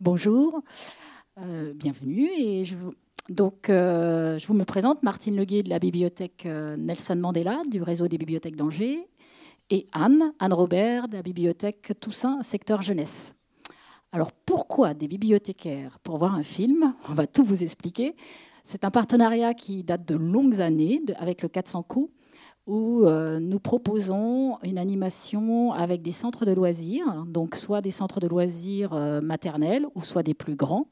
Bonjour, euh, bienvenue. Je vous... Donc, euh, je vous me présente Martine Leguet de la bibliothèque euh, Nelson Mandela, du réseau des bibliothèques d'Angers, et Anne, Anne Robert, de la bibliothèque Toussaint, secteur jeunesse. Alors, pourquoi des bibliothécaires pour voir un film? On va tout vous expliquer. C'est un partenariat qui date de longues années avec le 400 coups où euh, nous proposons une animation avec des centres de loisirs, donc soit des centres de loisirs euh, maternels ou soit des plus grands,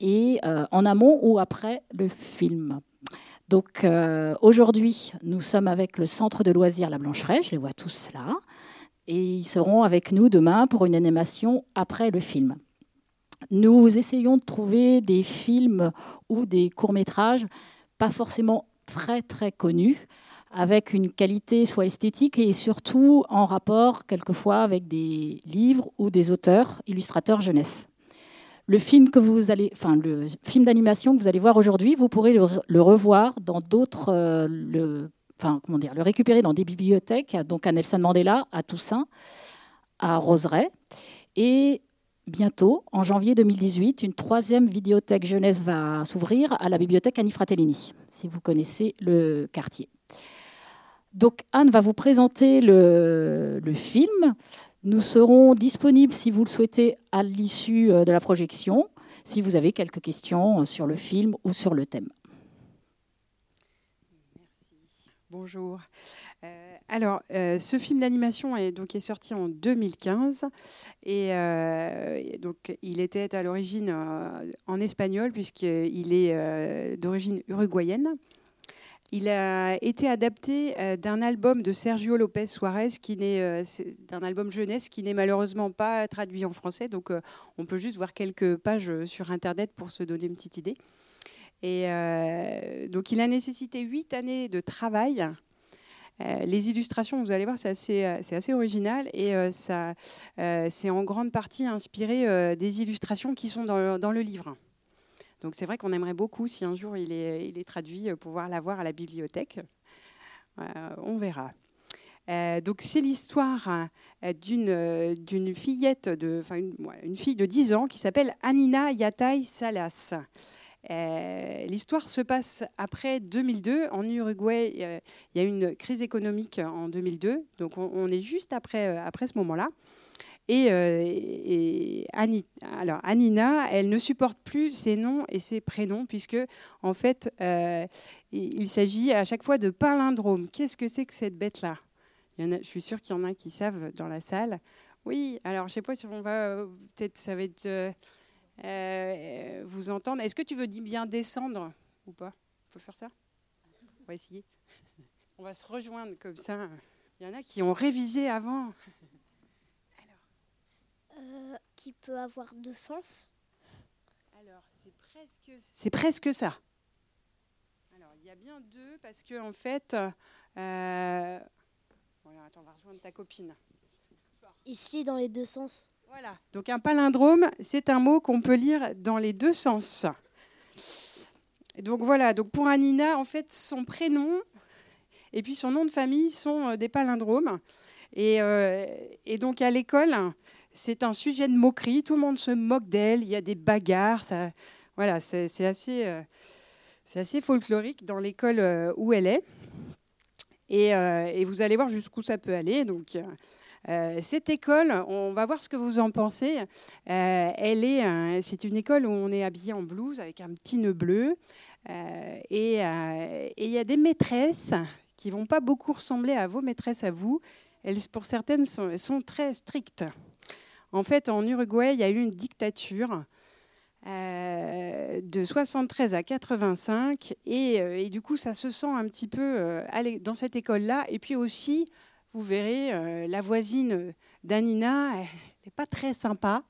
et euh, en amont ou après le film. Donc aujourd'hui, nous sommes avec le centre de loisirs La Blancheraie, je les vois tous là, et ils seront avec nous demain pour une animation après le film. Nous essayons de trouver des films ou des courts-métrages pas forcément très très connus, avec une qualité soit esthétique et surtout en rapport quelquefois avec des livres ou des auteurs, illustrateurs jeunesse. Le film que vous allez, enfin le film d'animation que vous allez voir aujourd'hui, vous pourrez le, revoir dans d'autres, euh, enfin comment dire, le récupérer dans des bibliothèques, donc à Nelson Mandela, à Toussaint, à Roseraie, et bientôt, en janvier 2018, une troisième vidéothèque jeunesse va s'ouvrir à la bibliothèque Annie Fratellini, si vous connaissez le quartier. Donc Anne va vous présenter le, film. Nous serons disponibles, si vous le souhaitez, à l'issue euh, de la projection, si vous avez quelques questions euh, sur le film ou sur le thème. Merci. Bonjour. Euh, alors, ce film d'animation est, est sorti en 2015 et donc, il était à l'origine en espagnol puisqu'il est d'origine uruguayenne. Il a été adapté euh, d'un album de Sergio Lopez Suarez, qui n'est euh, d'un album jeunesse qui n'est malheureusement pas traduit en français. Donc, euh, on peut juste voir quelques pages sur Internet pour se donner une petite idée. Et donc, il a nécessité huit années de travail. les illustrations, vous allez voir, c'est assez, original et c'est en grande partie inspiré des illustrations qui sont dans, dans le livre. Donc c'est vrai qu'on aimerait beaucoup, si un jour il est, traduit, euh, pouvoir l'avoir à la bibliothèque. Euh, on verra. Euh, donc c'est l'histoire d'une, d'une fillette, de, enfin une, une, fille de 10 ans qui s'appelle Anina Yatai Salas. l'histoire se passe après 2002. En Uruguay, il y a eu une crise économique en 2002. Donc on, on est juste après, après ce moment-là. Et, euh, Anina, elle ne supporte plus ses noms et ses prénoms, puisque en fait, euh, il s'agit à chaque fois de palindrome. Qu'est-ce que c'est que cette bête-là? Je suis sûre qu'il y en a qui savent dans la salle. Oui, alors je ne sais pas si on va, peut-être ça va être euh, vous entendre. Est-ce que tu veux bien descendre ou pas? On peut faire ça? On va essayer. On va se rejoindre comme ça. Il y en a qui ont révisé avant. Euh, qui peut avoir deux sens Alors, c'est presque, c'est presque ça. Alors, il y a bien deux parce que, en fait. Euh... attends, on va rejoindre ta copine. Ici, dans les deux sens. Voilà. Donc, un palindrome, c'est un mot qu'on peut lire dans les deux sens. Donc, voilà. Donc, pour Anina, en fait, son prénom et puis son nom de famille sont euh, des palindromes. Et, euh, et donc, à l'école, c'est un sujet de moquerie. Tout le monde se moque d'elle. Il y a des bagarres. Voilà, c'est assez, euh, assez folklorique dans l'école euh, où elle est. Et, euh, et, vous allez voir jusqu'où ça peut aller. Donc, cette école, on va voir ce que vous en pensez. elle est, c'est une école où on est habillé en blouse avec un petit nœud bleu. et il y a des maîtresses qui vont pas beaucoup ressembler à vos maîtresses à vous. Elles, pour certaines, sont très strictes. En fait, en Uruguay, il y a eu une dictature euh, de 73 à 85, euh, et, du coup, ça se sent un petit peu euh, dans cette école-là. Et puis aussi, vous verrez, la voisine d'Anina n'est pas très sympa.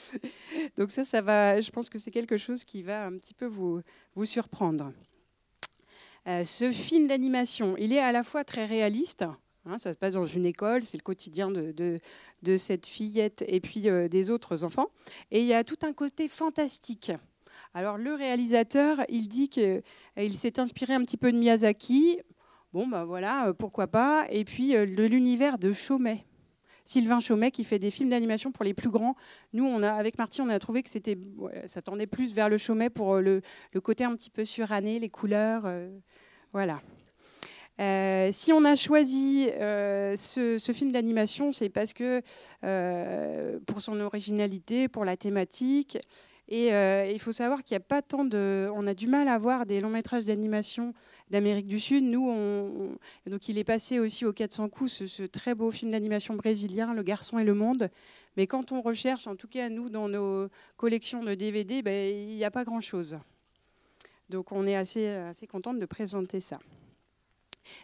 Donc ça, ça va. Je pense que c'est quelque chose qui va un petit peu vous, vous surprendre. ce film d'animation, il est à la fois très réaliste. Hein, ça se passe dans une école, c'est le quotidien de, cette fillette et puis euh, des autres enfants. Et il y a tout un côté fantastique. Alors le réalisateur, il dit qu'il euh, s'est inspiré un petit peu de Miyazaki. Bon, ben voilà, euh, pourquoi pas. Et puis de l'univers de Chomet. Sylvain Chaumet qui fait des films d'animation pour les plus grands. Nous, avec Marty, on a trouvé que c'était, ça tendait plus vers le Chaumet pour le, côté un petit peu suranné, les couleurs. voilà. Euh, si on a choisi euh, ce, film d'animation, c'est parce que euh, pour son originalité, pour la thématique, et il faut savoir qu'il n'y a pas tant de, on a du mal à voir des longs métrages d'animation d'Amérique du Sud. Nous, on, donc il est passé aussi au 400 coups, ce, très beau film d'animation brésilien, Le Garçon et le Monde. Mais quand on recherche, en tout cas nous, dans nos collections de DVD, ben, il n'y a pas grand-chose. Donc on est assez, assez contente de présenter ça.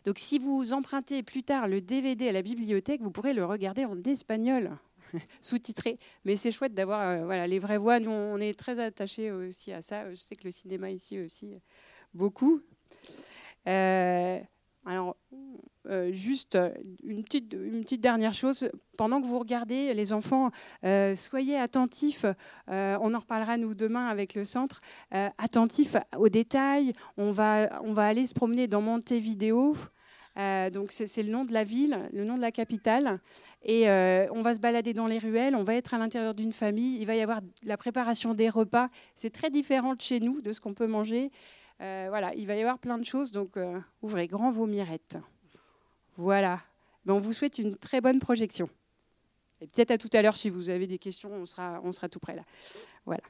Donc si vous empruntez plus tard le DVD à la bibliothèque, vous pourrez le regarder en espagnol, sous-titré. Mais c'est chouette d'avoir euh, voilà, les vraies voix. Nous, on est très attachés aussi à ça. Je sais que le cinéma ici aussi, beaucoup. Euh, alors, euh, juste une petite, une petite, dernière chose. Pendant que vous regardez, les enfants, euh, soyez attentifs. Euh, on en reparlera nous demain avec le centre. attentifs aux détails. On va, on va aller se promener dans Montevideo. donc c'est le nom de la ville, le nom de la capitale. Et on va se balader dans les ruelles, on va être à l'intérieur d'une famille, il va y avoir la préparation des repas. C'est très différent de chez nous, de ce qu'on peut manger. Euh, voilà, il va y avoir plein de choses, donc euh, ouvrez grand vos mirettes. Voilà. Ben, on vous souhaite une très bonne projection. Et peut-être à tout à l'heure, si vous avez des questions, on sera, on sera tout près là. Voilà.